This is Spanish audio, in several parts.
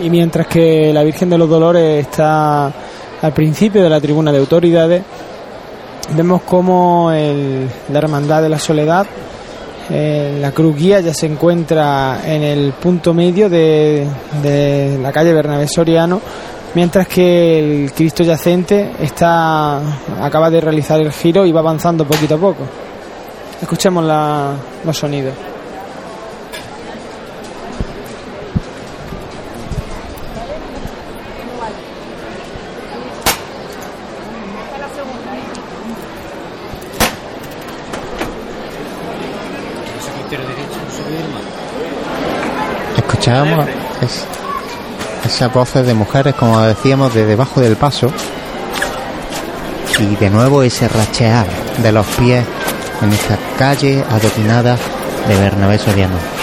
y mientras que la Virgen de los Dolores está al principio de la tribuna de autoridades, vemos como la Hermandad de la Soledad, eh, la cruz guía ya se encuentra en el punto medio de, de la calle Bernabé Soriano, mientras que el Cristo yacente está acaba de realizar el giro y va avanzando poquito a poco. Escuchemos la, los sonidos. Esas voces de mujeres, como decíamos, de debajo del paso. Y de nuevo ese rachear de los pies en esta calle adoquinada de Bernabé Soriano.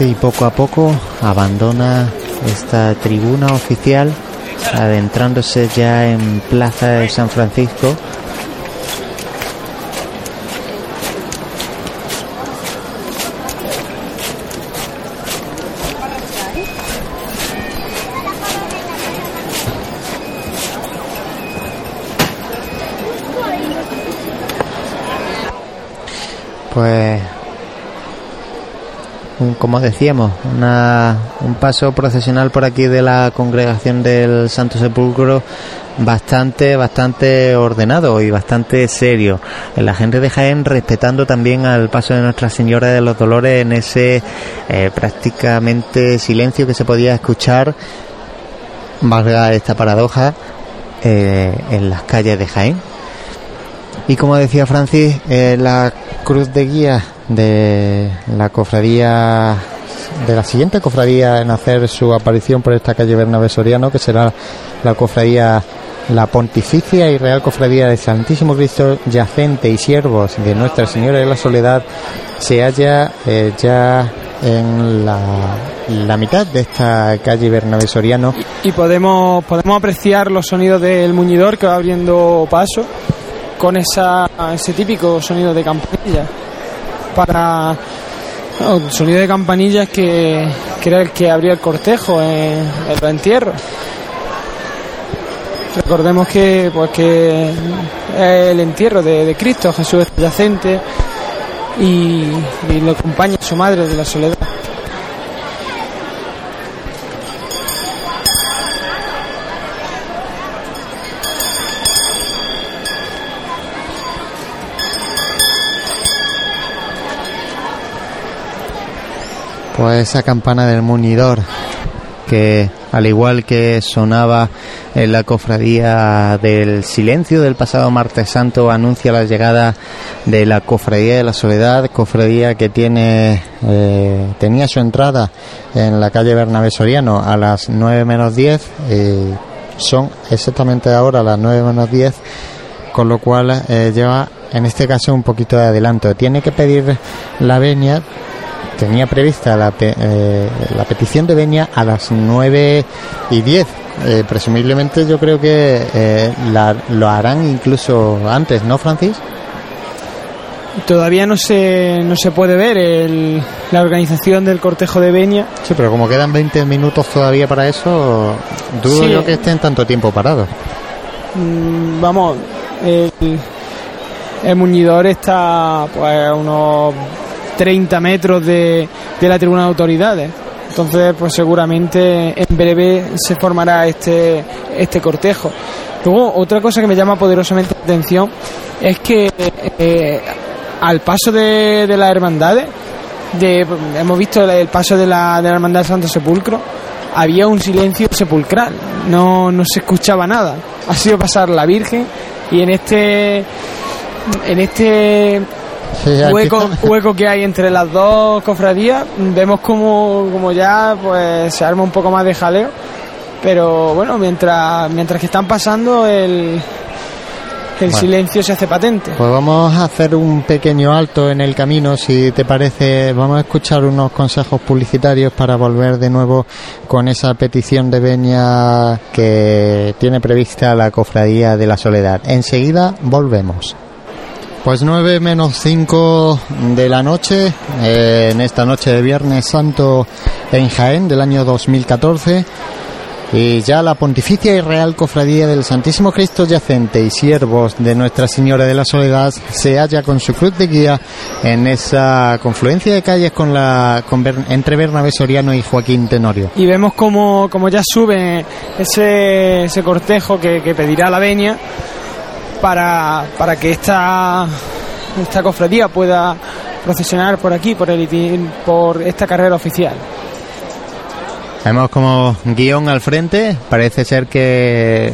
Y poco a poco abandona esta tribuna oficial, adentrándose ya en Plaza de San Francisco. Como decíamos, un paso procesional por aquí de la congregación del Santo Sepulcro bastante, bastante ordenado y bastante serio. La gente de Jaén respetando también al paso de Nuestra Señora de los Dolores en ese eh, prácticamente silencio que se podía escuchar, valga esta paradoja, eh, en las calles de Jaén. Y como decía Francis, eh, la cruz de guía de la cofradía de la siguiente cofradía en hacer su aparición por esta calle Bernabé Soriano, que será la cofradía la Pontificia y Real Cofradía de Santísimo Cristo Yacente y Siervos de Nuestra Señora de la Soledad, se halla eh, ya en la, mitad de esta calle Bernabé Soriano. Y, podemos, podemos apreciar los sonidos del muñidor que va abriendo paso con esa, ese típico sonido de campanilla para el sonido de campanillas que, que, era el que abría el cortejo en, el entierro. Recordemos que pues que es el entierro de, Cristo, Jesús yacente y, y lo acompaña su madre de la soledad. Esa campana del munidor que al igual que sonaba en la cofradía del silencio del pasado martes santo anuncia la llegada de la cofradía de la soledad cofradía que tiene eh, tenía su entrada en la calle Bernabé Soriano a las 9 menos 10 eh, son exactamente ahora las 9 menos 10 con lo cual eh, lleva en este caso un poquito de adelanto. Tiene que pedir la venia tenía prevista la, eh, la petición de venia a las 9 y 10. Eh, presumiblemente yo creo que eh, lo harán incluso antes, ¿no, Francis? Todavía no se, no se puede ver el, la organización del cortejo de Venia. Sí, pero como quedan 20 minutos todavía para eso, dudo yo que estén tanto tiempo parados. Mm, vamos, el, el muñidor está pues unos 30 metros de, de la tribuna de autoridades. Entonces, pues seguramente en breve se formará este, este cortejo. Luego, otra cosa que me llama poderosamente la atención es que eh, al paso de, de las hermandades, de hemos visto el paso de la, de la hermandad del Santo Sepulcro había un silencio sepulcral no, no se escuchaba nada ha sido pasar la Virgen y en este en este hueco, hueco que hay entre las dos cofradías vemos como, como ya pues se arma un poco más de jaleo pero bueno mientras mientras que están pasando el el silencio se hace patente. Pues vamos a hacer un pequeño alto en el camino, si te parece. Vamos a escuchar unos consejos publicitarios para volver de nuevo con esa petición de veña que tiene prevista la Cofradía de la Soledad. Enseguida volvemos. Pues 9 menos 5 de la noche, eh, en esta noche de Viernes Santo en Jaén del año 2014. Y ya la Pontificia y Real Cofradía del Santísimo Cristo Yacente y siervos de Nuestra Señora de la Soledad se halla con su cruz de guía en esa confluencia de calles con la entre Bernabé Soriano y Joaquín Tenorio. Y vemos como, como ya sube ese, ese cortejo que, pedirá la venia para, para que esta, esta cofradía pueda procesionar por aquí, por, el, por esta carrera oficial. Vemos como guion al frente, parece ser que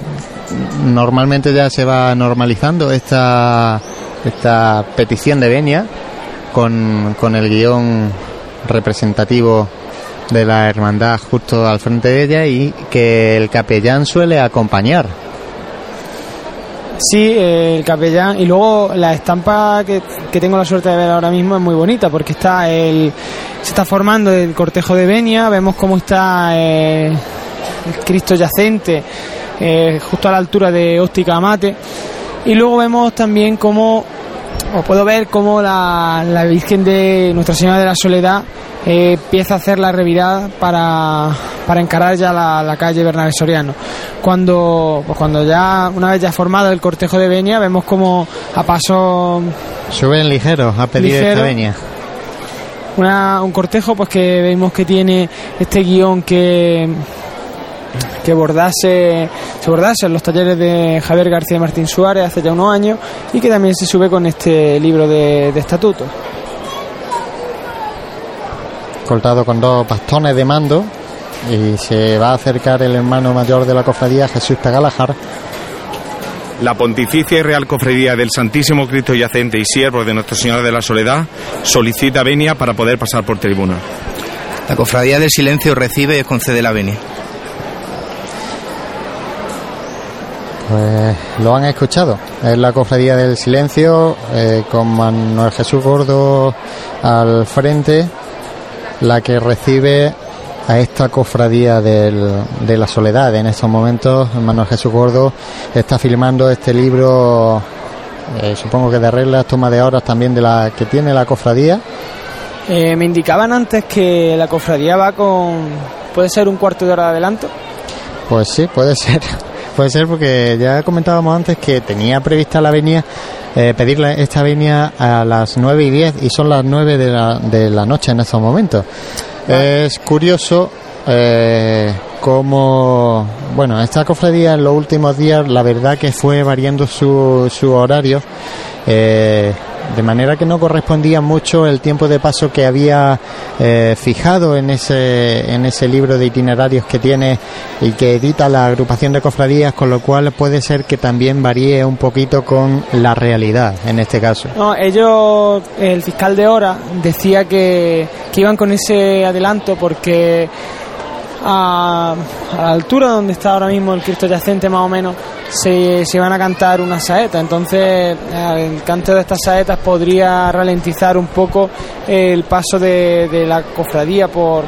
normalmente ya se va normalizando esta, esta petición de venia con, con el guion representativo de la hermandad justo al frente de ella y que el capellán suele acompañar Sí, el capellán. Y luego la estampa que, tengo la suerte de ver ahora mismo es muy bonita porque está el se está formando el cortejo de Benia. Vemos cómo está eh, el Cristo yacente eh, justo a la altura de Óptica Amate. Y luego vemos también cómo, o puedo ver cómo la, la Virgen de Nuestra Señora de la Soledad eh, empieza a hacer la revirada para, para encarar ya la, calle Bernabé Soriano. Cuando, pues cuando ya, una vez ya formado el cortejo de Benia, vemos como a paso... Suben ligeros a pedir esta Benia. un cortejo pues que vemos que tiene este guion que que bordase, se bordase en los talleres de Javier García Martín Suárez hace ya unos años y que también se sube con este libro de, de estatutos escoltado con dos bastones de mando y se va a acercar el hermano mayor de la cofradía, Jesús Tagalajar. La Pontificia y Real Cofradía del Santísimo Cristo Yacente y Siervo de Nuestra Señora de la Soledad solicita venia para poder pasar por tribuna. La Cofradía del Silencio recibe y concede la venia. Pues lo han escuchado. Es la Cofradía del Silencio eh, con Manuel Jesús Gordo al frente la que recibe a esta cofradía de la soledad. En estos momentos, Manuel Jesús Gordo está filmando este libro, eh, supongo que de reglas, toma de horas también de la que tiene la cofradía. Eh, me indicaban antes que la cofradía va con, puede ser un cuarto de hora de adelanto. Pues sí, puede ser. Puede ser porque ya comentábamos antes que tenía prevista la avenida eh, pedirle esta venia a las 9 y 10 y son las 9 de la, de la noche en estos momentos. Es curioso eh, cómo, bueno, esta cofradía en los últimos días la verdad que fue variando su, su horario. Eh, de manera que no correspondía mucho el tiempo de paso que había eh, fijado en ese, en ese libro de itinerarios que tiene y que edita la agrupación de cofradías, con lo cual puede ser que también varíe un poquito con la realidad en este caso. No, ellos, el fiscal de hora decía que, que iban con ese adelanto porque a, la altura donde está ahora mismo el Cristo yacente más o menos se, se van a cantar una saeta entonces el canto de estas saetas podría ralentizar un poco el paso de, de la cofradía por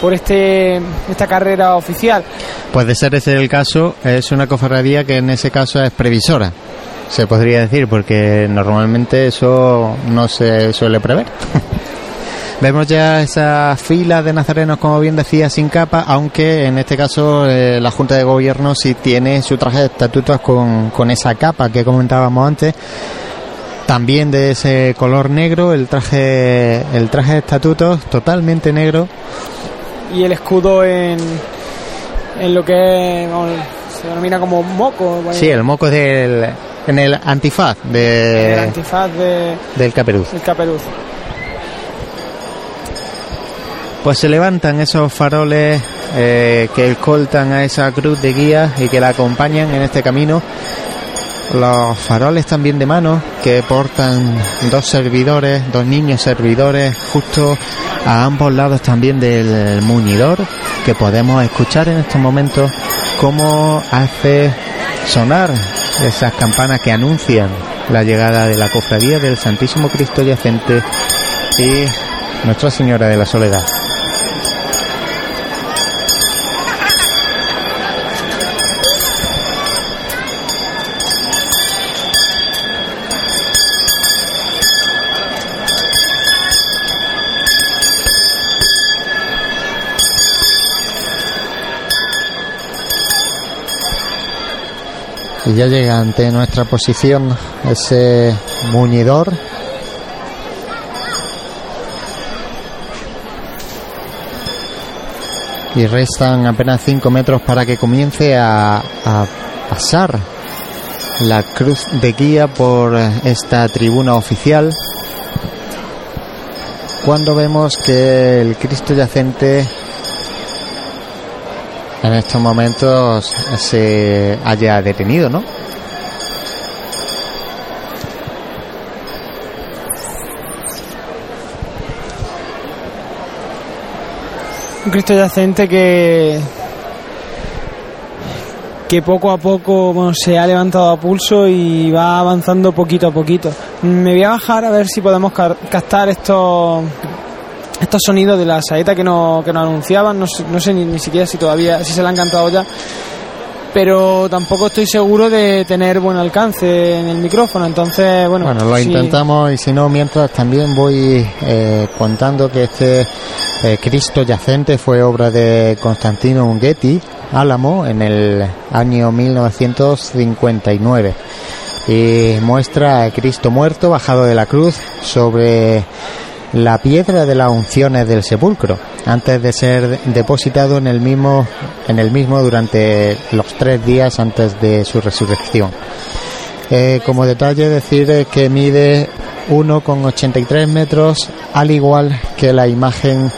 por este esta carrera oficial. Puede ser ese el caso es una cofradía que en ese caso es previsora se podría decir porque normalmente eso no se suele prever Vemos ya esa fila de nazarenos, como bien decía, sin capa, aunque en este caso eh, la Junta de Gobierno sí tiene su traje de estatutos con, con esa capa que comentábamos antes también de ese color negro, el traje, el traje de estatutos totalmente negro. Y el escudo en, en lo que se denomina como moco. Sí, el moco del, en el antifaz, de, el antifaz de, del caperuz. El caperuz. Pues se levantan esos faroles eh, que escoltan a esa cruz de guía y que la acompañan en este camino. Los faroles también de mano que portan dos servidores, dos niños servidores justo a ambos lados también del muñidor que podemos escuchar en estos momentos cómo hace sonar esas campanas que anuncian la llegada de la cofradía del Santísimo Cristo Yacente y Nuestra Señora de la Soledad. Y ya llega ante nuestra posición ese muñidor. Y restan apenas 5 metros para que comience a, a pasar la cruz de guía por esta tribuna oficial. Cuando vemos que el Cristo yacente en estos momentos se haya detenido, ¿no? Un Cristo yacente que que poco a poco se ha levantado a pulso y va avanzando poquito a poquito. Me voy a bajar a ver si podemos captar estos estos sonidos de la saeta que nos, que nos anunciaban, no sé, no sé ni, ni, siquiera si todavía, si se la han cantado ya, pero tampoco estoy seguro de tener buen alcance en el micrófono, entonces, bueno. Bueno, lo intentamos y si no, mientras también voy eh, contando que este eh, Cristo yacente fue obra de Constantino Unguetti, Álamo, en el año 1959 y muestra a Cristo muerto bajado de la cruz sobre la piedra de las unciones del sepulcro antes de ser depositado en el mismo en el mismo durante los tres días antes de su resurrección. Eh, como detalle decir que mide 1,83 metros al igual que la imagen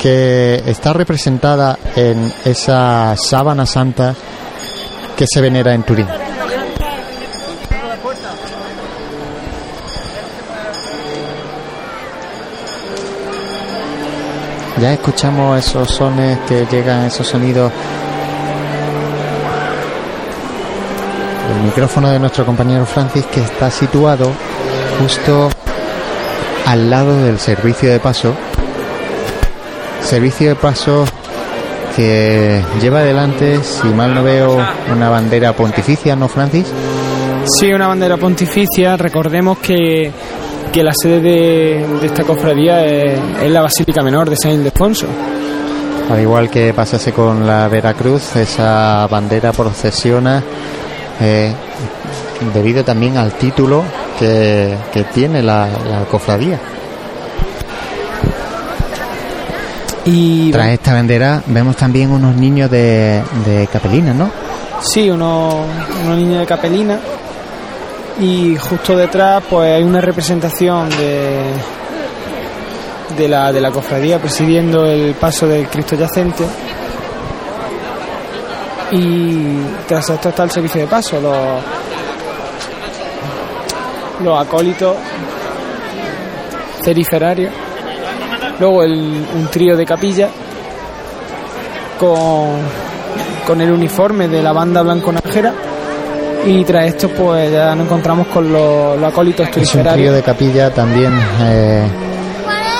que está representada en esa sábana santa que se venera en Turín ya escuchamos esos sones que llegan, esos sonidos. El micrófono de nuestro compañero Francis que está situado justo al lado del servicio de paso. Servicio de paso que lleva adelante, si mal no veo, una bandera pontificia, ¿no, Francis? Sí, una bandera pontificia. Recordemos que que la sede de, de esta cofradía es, es, la Basílica Menor de San Ildefonso. Al igual que pasase con la Veracruz, esa bandera procesiona eh, debido también al título que, que tiene la, la, cofradía. Y tras esta bandera vemos también unos niños de, de capelina, ¿no? Sí, unos, unos niños de capelina y justo detrás pues hay una representación de de la, de la cofradía presidiendo el paso del Cristo yacente. Y tras esto está el servicio de paso los, los acólitos ceriferarios luego el, un trío de capilla con, con el uniforme de la banda blanco najera y tras esto pues ya nos encontramos con los, los acólitos es un trío de capilla también eh,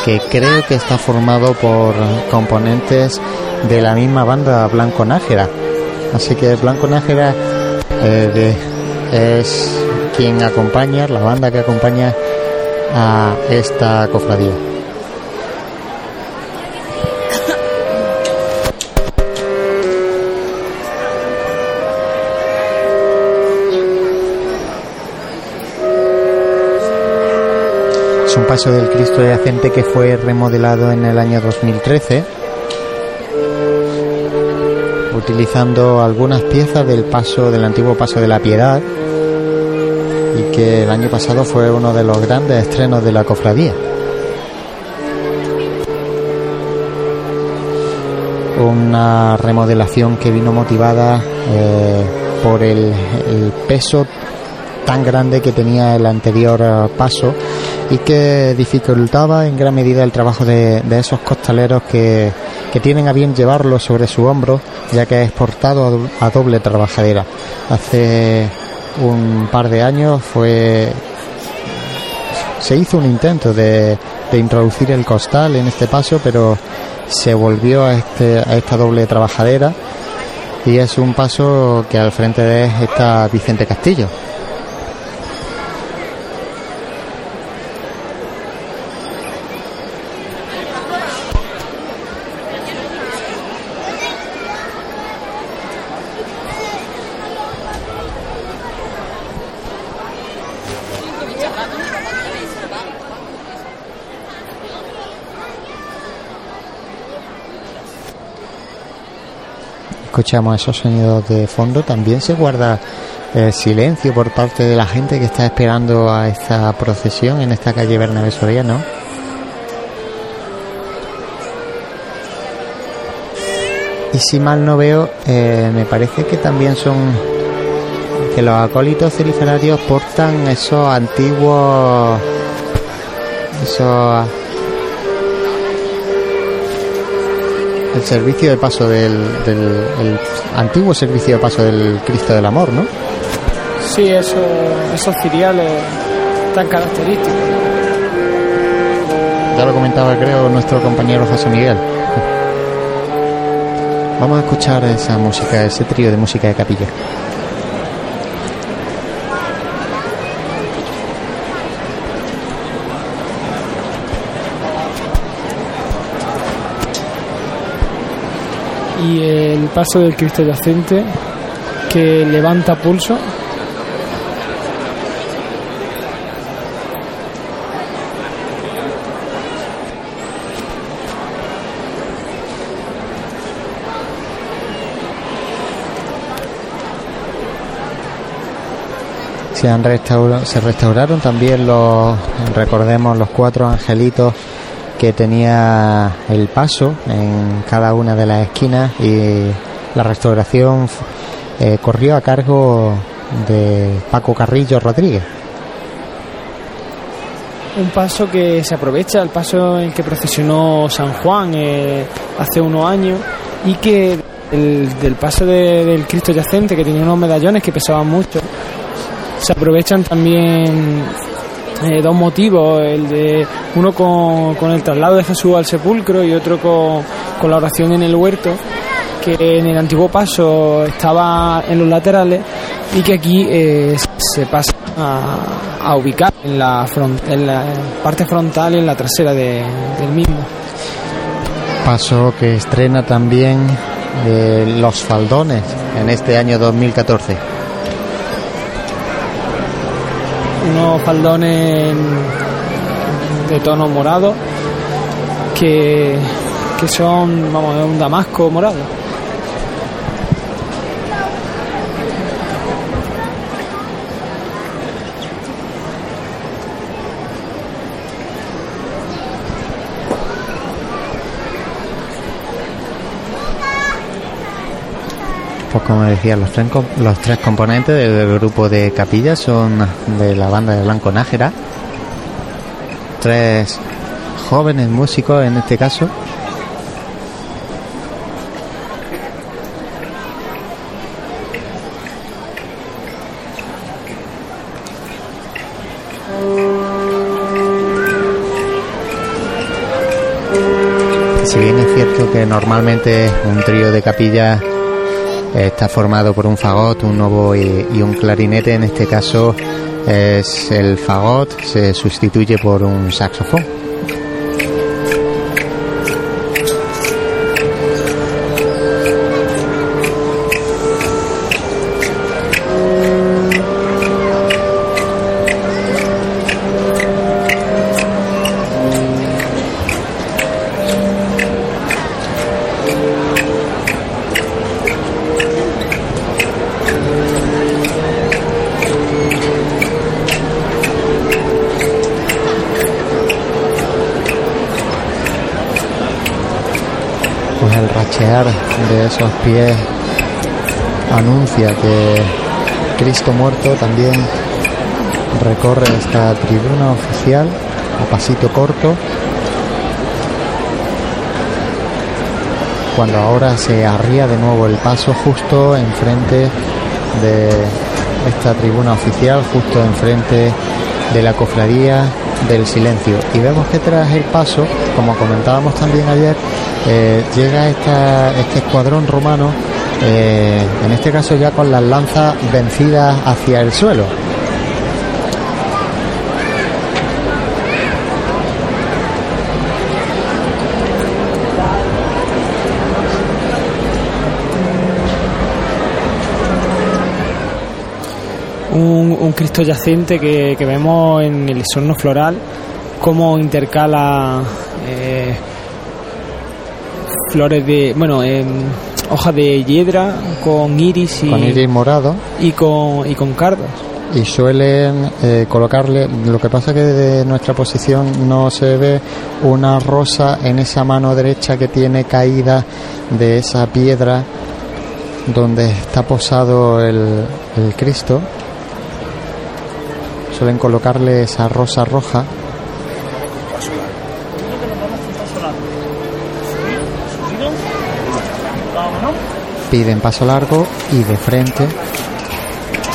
que creo que está formado por componentes de la misma banda Blanco Nájera. Así que Blanco Nájera eh, de, es quien acompaña la banda que acompaña a esta cofradía un paso del Cristo yacente que fue remodelado en el año 2013 utilizando algunas piezas del paso del antiguo paso de la Piedad y que el año pasado fue uno de los grandes estrenos de la cofradía. una remodelación que vino motivada eh, por el, peso tan grande que tenía el anterior eh, paso y que dificultaba en gran medida el trabajo de, esos costaleros que, que, tienen a bien llevarlo sobre su hombro, ya que es portado a, a doble trabajadera. Hace un par de años fue se hizo un intento de, de, introducir el costal en este paso, pero se volvió a, este, a esta doble trabajadera y es un paso que al frente de él está Vicente Castillo. Escuchamos esos sonidos de fondo, también se guarda el silencio por parte de la gente que está esperando a esta procesión en esta calle Bernabé Soriano. Y si mal no veo, eh, me parece que también son que los acólitos celiferarios portan esos antiguos esos el servicio de paso del, del el antiguo servicio de paso del Cristo del Amor, ¿no? Sí, eso, esos ciriales tan característicos. Ya lo comentaba, creo, nuestro compañero José Miguel. Vamos a escuchar esa música, ese trío de música de capilla. Y el paso del Cristo yacente que levanta pulso. Se, han restaurado, se restauraron también los, recordemos, los cuatro angelitos que tenía el paso en cada una de las esquinas y la restauración eh, corrió a cargo de Paco Carrillo Rodríguez. Un paso que se aprovecha, el paso en que procesionó San Juan eh, hace unos años y que el, del paso de, del Cristo yacente que tenía unos medallones que pesaban mucho se aprovechan también eh, dos motivos, el de uno con, con, el traslado de Jesús al sepulcro y otro con, con, la oración en el huerto, que en el antiguo paso estaba en los laterales y que aquí eh, se pasa a, ubicar en la, front, en la, parte frontal y en la trasera de, del mismo. Paso que estrena también eh, Los Faldones en este año 2014 unos faldones de tono morado que, que son, vamos, un damasco morado. Pues como decía, los tres, componentes del grupo de capillas son de la banda de Blanco Nájera. Tres jóvenes músicos en este caso. Si bien es cierto que normalmente un trío de capillas está formado por un fagot, un obo y, y, un clarinete. En este caso es el fagot, se sustituye por un saxofón. Anuncia que Cristo muerto también recorre esta tribuna oficial a pasito corto. Cuando ahora se arría de nuevo el paso justo enfrente de esta tribuna oficial, justo enfrente de la cofradía del silencio. Y vemos que tras el paso, como comentábamos también ayer, eh, llega esta, este escuadrón romano, eh, en este caso ya con las lanzas vencidas hacia el suelo. un, Cristo yacente que, vemos en el sorno floral, cómo intercala eh, flores de, bueno, hojas de hiedra con iris y con iris morado. y con y con cardos. Y suelen eh, colocarle lo que pasa que desde nuestra posición no se ve una rosa en esa mano derecha que tiene caída de esa piedra donde está posado el, el Cristo. Suelen colocarle esa rosa roja. Piden paso largo y de frente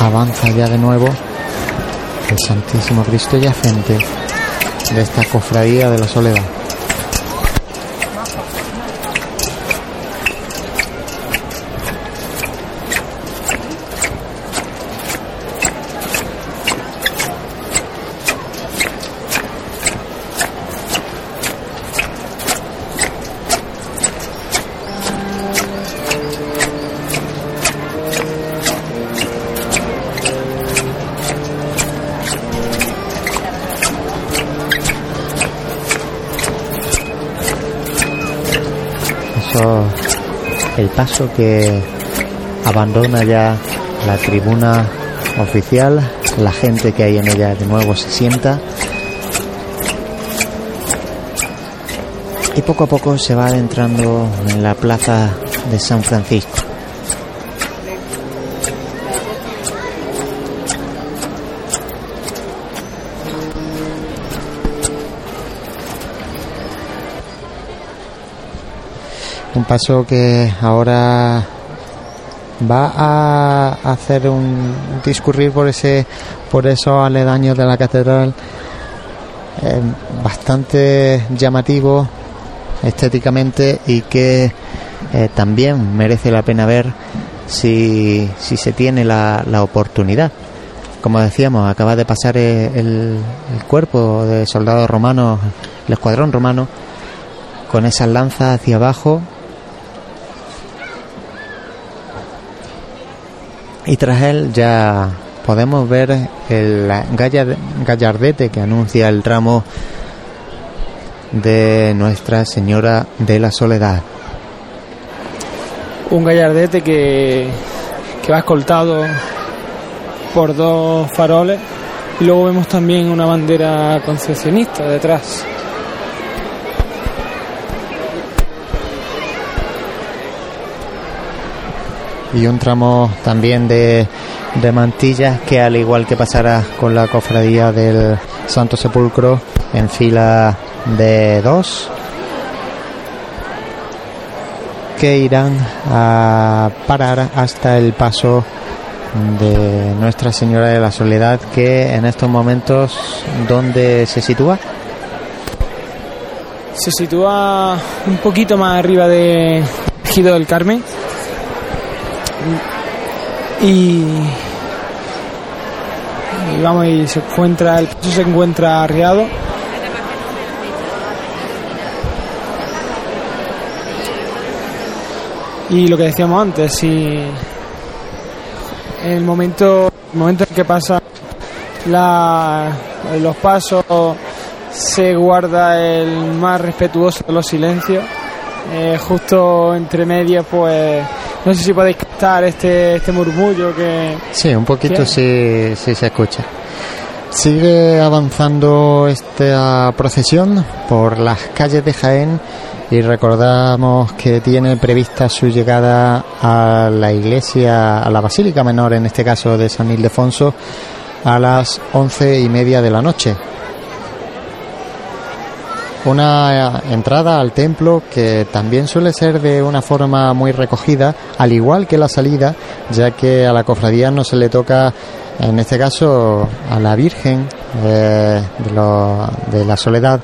avanza ya de nuevo el Santísimo Cristo yacente de esta cofradía de la soledad. El paso que abandona ya la tribuna oficial, la gente que hay en ella de nuevo se sienta y poco a poco se va adentrando en la plaza de San Francisco. Paso que ahora va a hacer un discurrir por ese por esos aledaños de la catedral eh, bastante llamativo estéticamente y que eh, también merece la pena ver si, si se tiene la, la, oportunidad. Como decíamos, acaba de pasar el, el cuerpo de soldados romanos, el escuadrón romano, con esas lanzas hacia abajo y tras él ya podemos ver el gallardete que anuncia el tramo de Nuestra Señora de la Soledad. Un gallardete que, que va escoltado por dos faroles y luego vemos también una bandera concesionista detrás. Y un tramo también de, de mantillas que al igual que pasará con la cofradía del Santo Sepulcro en fila de dos que irán a parar hasta el paso de Nuestra Señora de la Soledad que en estos momentos ¿dónde se sitúa? Se sitúa un poquito más arriba de Gido del Carmen y, vamos y se encuentra el paso se encuentra arriado. Y lo que decíamos antes si el momento el momento en que pasa la, los pasos se guarda el más respetuoso de los silencios. Eh, justo entre medias pues no sé si podéis captar este, este murmullo que... Sí, un poquito sí, sí se escucha. Sigue avanzando esta procesión por las calles de Jaén y recordamos que tiene prevista su llegada a la iglesia, a la Basílica Menor, en este caso de San Ildefonso, a las once y media de la noche. Una entrada al templo que también suele ser de una forma muy recogida, al igual que la salida, ya que a la cofradía no se le toca, en este caso, a la Virgen eh, de, de la Soledad,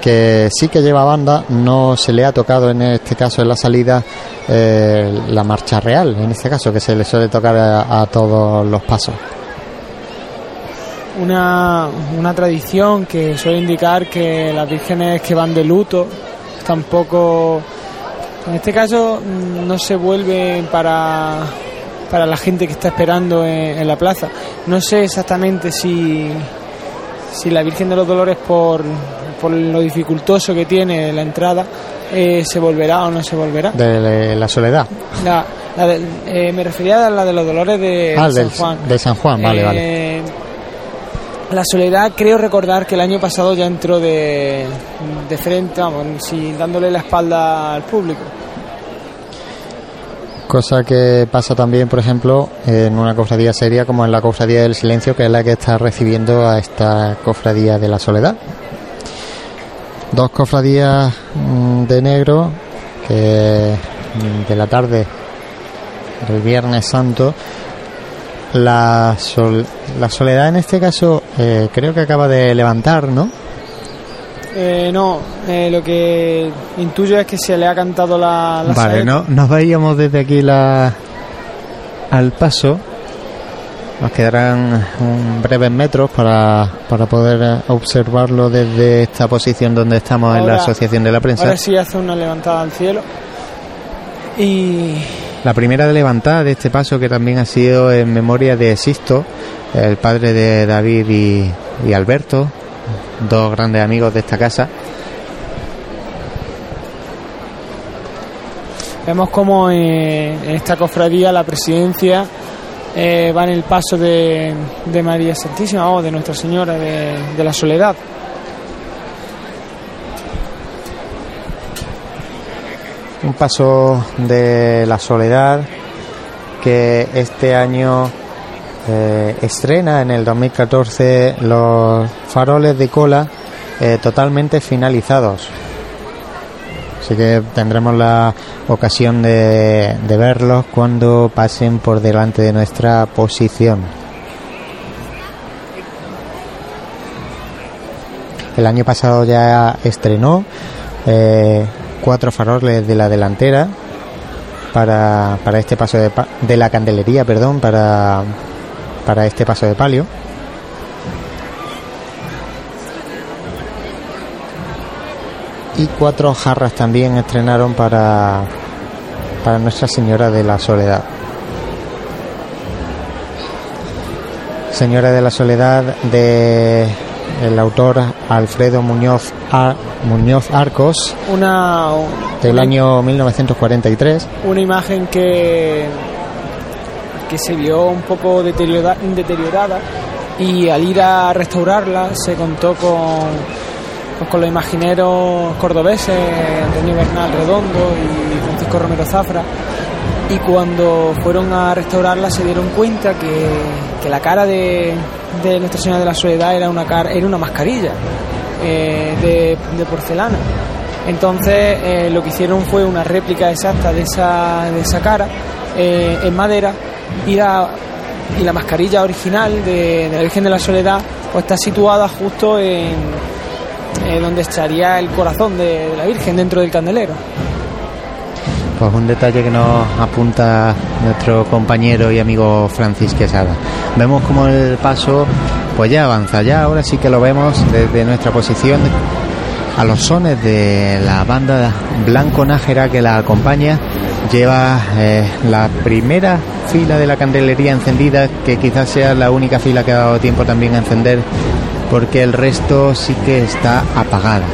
que sí que lleva banda, no se le ha tocado en este caso en la salida eh, la marcha real, en este caso, que se le suele tocar a, todos los pasos. Una, una, tradición que suele indicar que las vírgenes que van de luto tampoco, en este caso, no se vuelven para, para la gente que está esperando en la plaza. No sé exactamente si si la Virgen de los Dolores por, por lo dificultoso que tiene la entrada eh, se volverá o no se volverá. De la soledad. La, eh, me refería a la de los Dolores de ah, San Juan. De San Juan, vale, vale. La soledad creo recordar que el año pasado ya entró de, frente, vamos, sin dándole la espalda al público. Cosa que pasa también, por ejemplo, en una cofradía seria como en la cofradía del silencio, que es la que está recibiendo a esta cofradía de la soledad. Dos cofradías mm, de negro que mm, de la tarde del Viernes Santo. La, la soledad en este caso eh, creo que acaba de levantar, ¿no? Eh, no, eh, lo que intuyo es que se le ha cantado la, Vale, no, nos veíamos desde aquí la, al paso. Nos quedarán un breves metros para, para poder observarlo desde esta posición donde estamos en la Asociación de la Prensa. Ahora sí hace una levantada al cielo. Y. La primera levantada de este paso que también ha sido en memoria de Sisto, el padre de David y, Alberto, dos grandes amigos de esta casa. Vemos como en esta cofradía la presidencia eh, va en el paso de, de María Santísima o de Nuestra Señora de, de la Soledad. Un paso de la Soledad que este año eh, estrena en el 2014 los faroles de cola eh, totalmente finalizados. Así que tendremos la ocasión de, verlos cuando pasen por delante de nuestra posición. El año pasado ya estrenó eh, cuatro faroles de la delantera para, para este paso de, de la candelería, perdón, para para este paso de palio. Y cuatro jarras también estrenaron para, para Nuestra Señora de la Soledad. Señora de la Soledad de el autor Alfredo Muñoz Muñoz Arcos una del año 1943 una imagen que que se vio un poco deteriorada y al ir a restaurarla se contó con, pues, con los imagineros cordobeses, Antonio Bernal Redondo y Francisco Romero Zafra. Y cuando fueron a restaurarla se dieron cuenta que, que la cara de, de, Nuestra Señora de la Soledad era una, cara, era una mascarilla eh, de, porcelana. Entonces eh, lo que hicieron fue una réplica exacta de esa, de esa cara eh, en madera y la, y la mascarilla original de, la Virgen de la Soledad pues está situada justo en, donde estaría el corazón de, la Virgen dentro del candelero. Pues un detalle que nos apunta nuestro compañero y amigo Francis Quesada. Vemos como el paso pues ya avanza, ya ahora sí que lo vemos desde nuestra posición a los sones de la banda Blanco Nájera que la acompaña lleva eh, la primera fila de la candelería encendida, que quizás sea la única fila que ha dado tiempo también a encender, porque el resto sí que está apagada.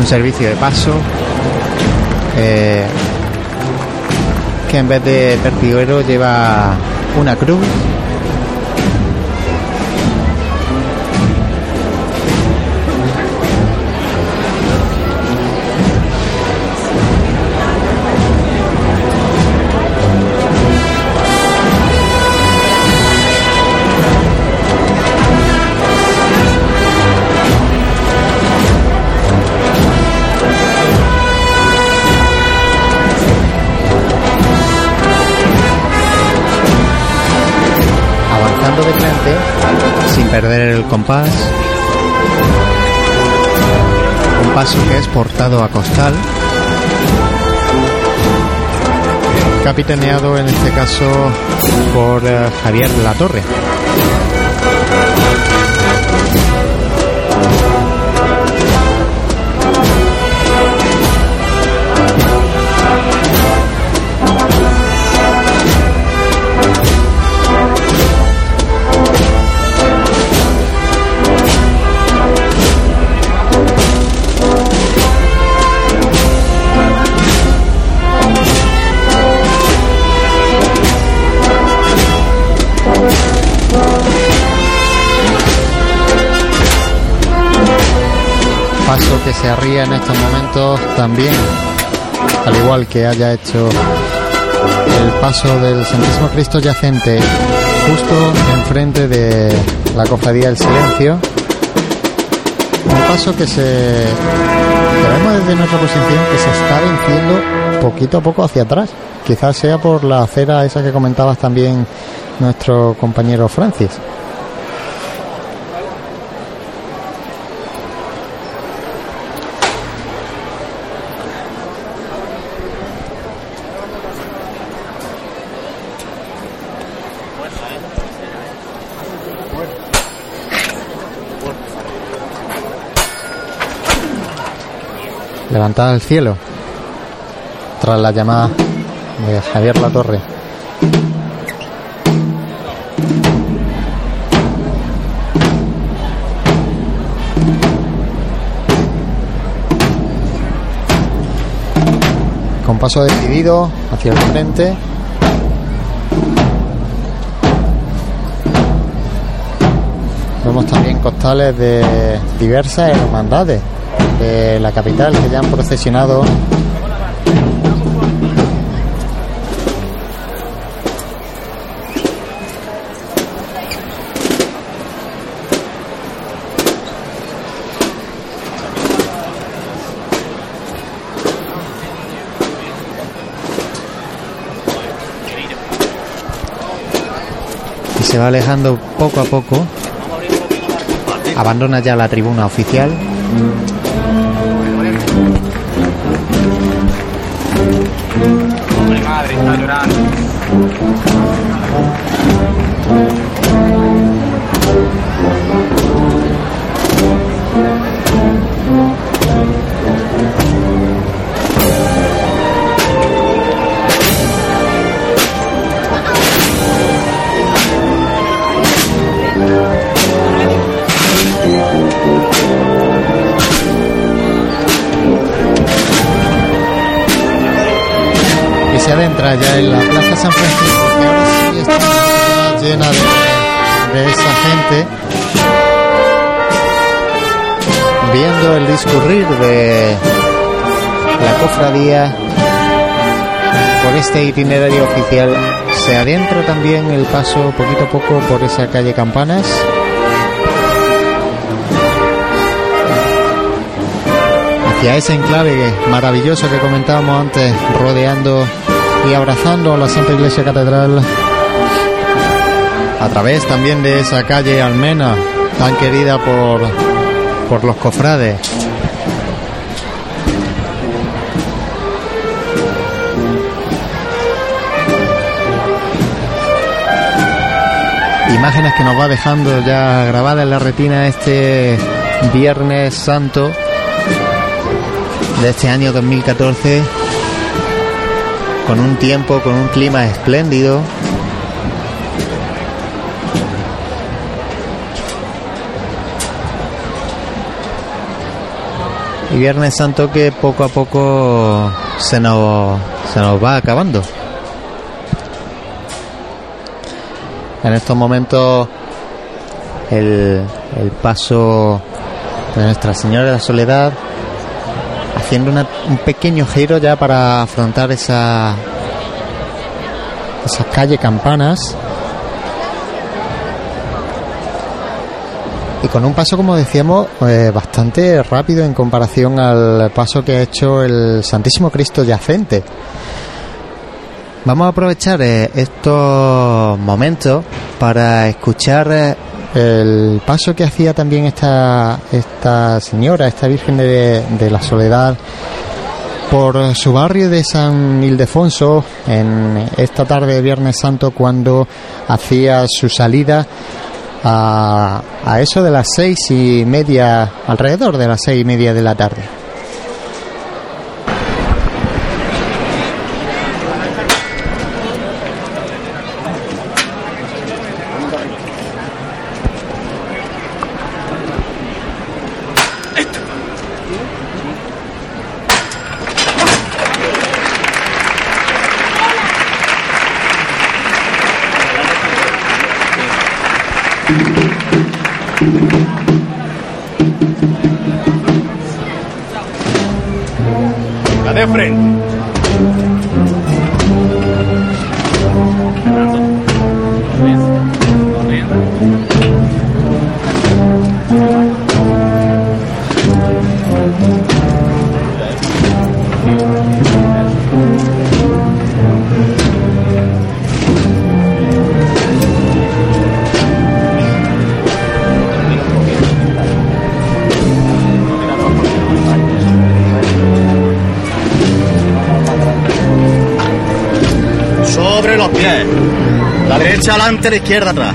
Un servicio de paso eh, que en vez de pertiguero lleva una cruz compás. Paso que es portado a costal. Capitaneado en este caso por eh, Javier Latorre. paso se arría en estos momentos también, al igual que haya hecho el paso del Santísimo Cristo yacente justo enfrente de la cofradía del silencio. Un paso que se que vemos desde nuestra posición que se está venciendo poquito a poco hacia atrás. Quizás sea por la acera esa que comentabas también nuestro compañero Francis. Levantada al cielo tras la llamada de Javier Latorre. Con paso decidido hacia el frente. Vemos también costales de diversas hermandades la capital que ya han procesionado. Y se va alejando poco a poco. Abandona ya la tribuna oficial madre, la cofradía por este itinerario oficial. Se adentra también el paso poquito a poco por esa calle Campanas. hacia ese enclave maravilloso que comentábamos antes, rodeando y abrazando a la Santa Iglesia Catedral, a través también de esa calle Almena, tan querida por, por los cofrades. Imágenes que nos va dejando ya grabada en la retina este Viernes Santo de este año 2014 con un tiempo, con un clima espléndido. Y Viernes Santo que poco a poco se nos, se nos va acabando. En estos momentos el, el paso de Nuestra Señora de la Soledad haciendo una- un pequeño giro ya para afrontar esa esa calle Campanas. Y con un paso como decíamos eh, bastante rápido en comparación al paso que ha hecho el Santísimo Cristo yacente vamos a aprovechar eh, estos momentos para escuchar eh, el paso que hacía también esta esta señora esta Virgen de, de la Soledad por su barrio de San Ildefonso en esta tarde de Viernes Santo cuando hacía su salida a, a eso de las seis y media, alrededor de las seis y media de la tarde. La derecha adelante, la izquierda atrás.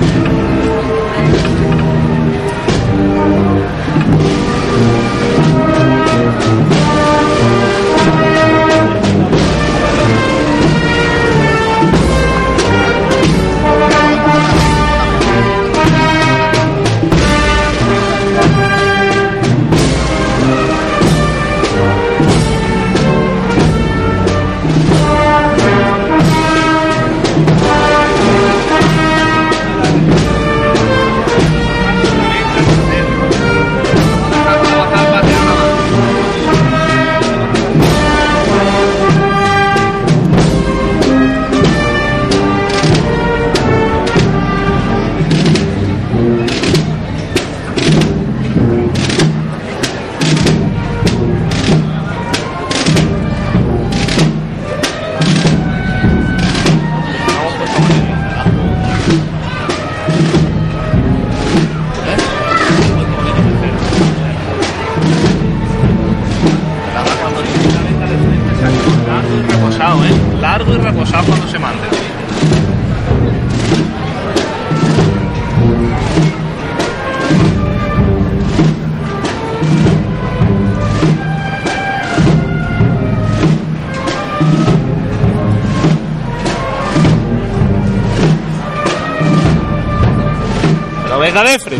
De.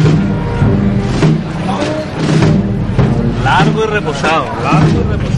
Largo y reposado, largo y reposado.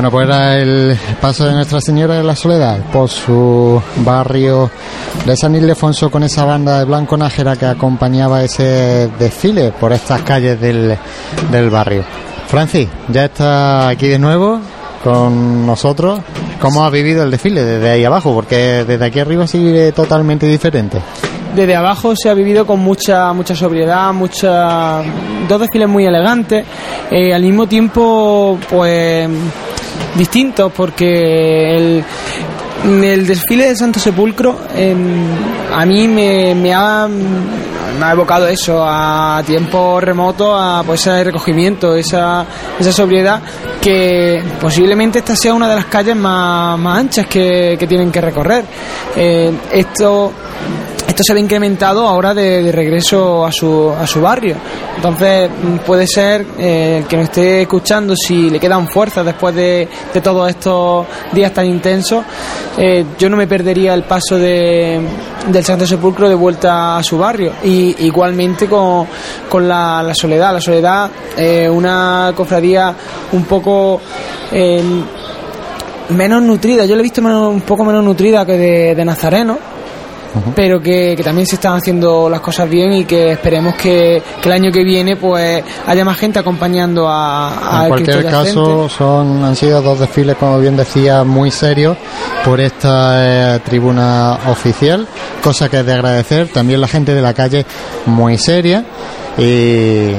Bueno, pues era el paso de Nuestra Señora de la Soledad por su barrio de San Ildefonso con esa banda de Blanco Nájera que acompañaba ese desfile por estas calles del, del barrio. Francis, ya está aquí de nuevo con nosotros. ¿Cómo ha vivido el desfile desde ahí abajo? Porque desde aquí arriba sigue totalmente diferente desde abajo se ha vivido con mucha mucha sobriedad, mucha dos desfiles muy elegantes, eh, al mismo tiempo pues distintos porque el, el desfile del Santo Sepulcro em, a mí me, ha, ha evocado eso a tiempo remoto, a pues ese recogimiento, esa, esa sobriedad que posiblemente esta sea una de las calles más, más anchas que, que tienen que recorrer. Eh, esto esto se ve incrementado ahora de, regreso a su, a su barrio. Entonces mm, puede ser eh, el que nos esté escuchando, si le quedan fuerzas después de, todos estos días tan intensos, eh, yo no me perdería el paso de, del Santo Sepulcro de vuelta a su barrio. Y igualmente con, con la, soledad. La soledad, una cofradía un poco menos nutrida. Yo la he visto un poco menos nutrida que de, de Nazareno pero que, también se están haciendo las cosas bien y que esperemos que, el año que viene pues haya más gente acompañando a, a en cualquier caso son han sido dos desfiles como bien decía muy serios por esta eh, tribuna oficial cosa que es de agradecer. También la gente de la calle muy seria y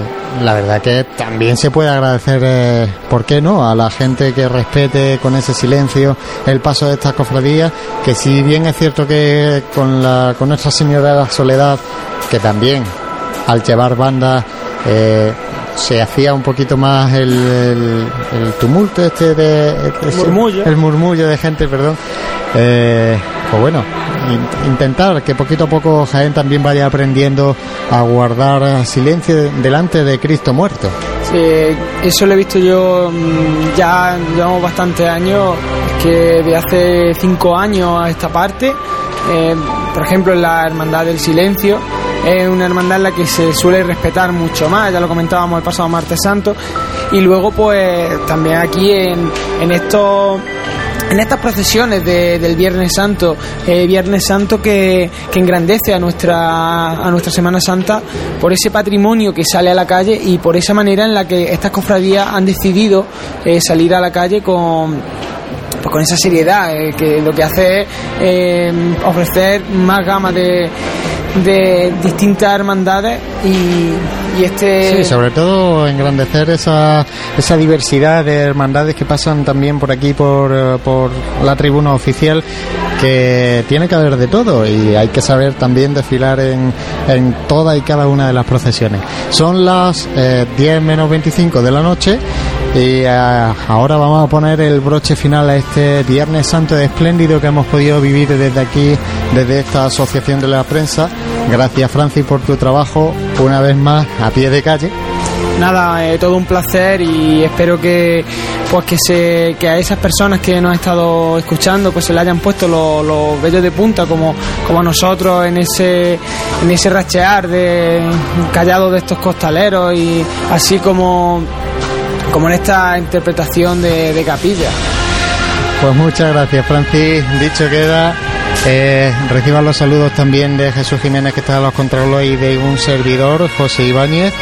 la verdad que también se puede agradecer, eh, ¿por qué no?, a la gente que respete con ese silencio el paso de estas cofradías, que si bien es cierto que con, la, con Nuestra Señora de la Soledad, que también al llevar bandas eh, se hacía un poquito más el, el, tumulto este de murmullo. el murmullo de gente perdón eh, pues bueno intentar que poquito a poco Jaén también vaya aprendiendo a guardar silencio delante de Cristo muerto. Eso lo he visto yo mm, ya llevamos bastantes años, que de hace cinco años a esta parte, eh, por ejemplo en la Hermandad del Silencio, es una hermandad en la que se suele respetar mucho más, ya lo comentábamos el pasado martes santo, y luego pues también aquí en, en estos en estas procesiones del Viernes Santo, eh, Viernes Santo que, engrandece a nuestra, a nuestra Semana Santa por ese patrimonio que sale a la calle y por esa manera en la que estas cofradías han decidido eh, salir a la calle con pues con esa seriedad, eh, que lo que hace es ofrecer más gama de, de distintas hermandades y, este... Sí, sobre todo engrandecer esa, esa diversidad de hermandades que pasan también por aquí, por, eh, por la tribuna oficial, que tiene que haber de todo y hay que saber también desfilar en, en toda y cada una de las procesiones. Son las 10 eh, menos 25 de la noche y eh, ahora vamos a poner el broche final a este Viernes Santo espléndido que hemos podido vivir desde aquí, desde esta asociación de la prensa. Gracias Francis por tu trabajo, una vez más a pie de calle. Nada, eh, todo un placer y espero que pues que se que a esas personas que nos han estado escuchando pues se le hayan puesto los, los vellos de punta como como a nosotros en ese en ese rachear de callado de estos costaleros y así como como en esta interpretación de, capilla. Pues muchas gracias, Francis. Dicho queda. Eh, reciban los saludos también de Jesús Jiménez, que está en los controles, y de un servidor, José Ibáñez.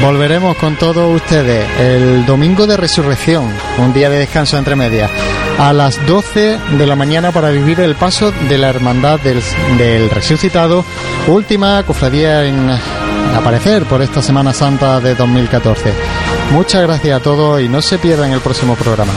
Volveremos con todos ustedes el domingo de resurrección, un día de descanso entre medias, a las 12 de la mañana para vivir el paso de la Hermandad del, del Resucitado, última cofradía en aparecer por esta Semana Santa de 2014. Muchas gracias a todos y no se pierdan el próximo programa.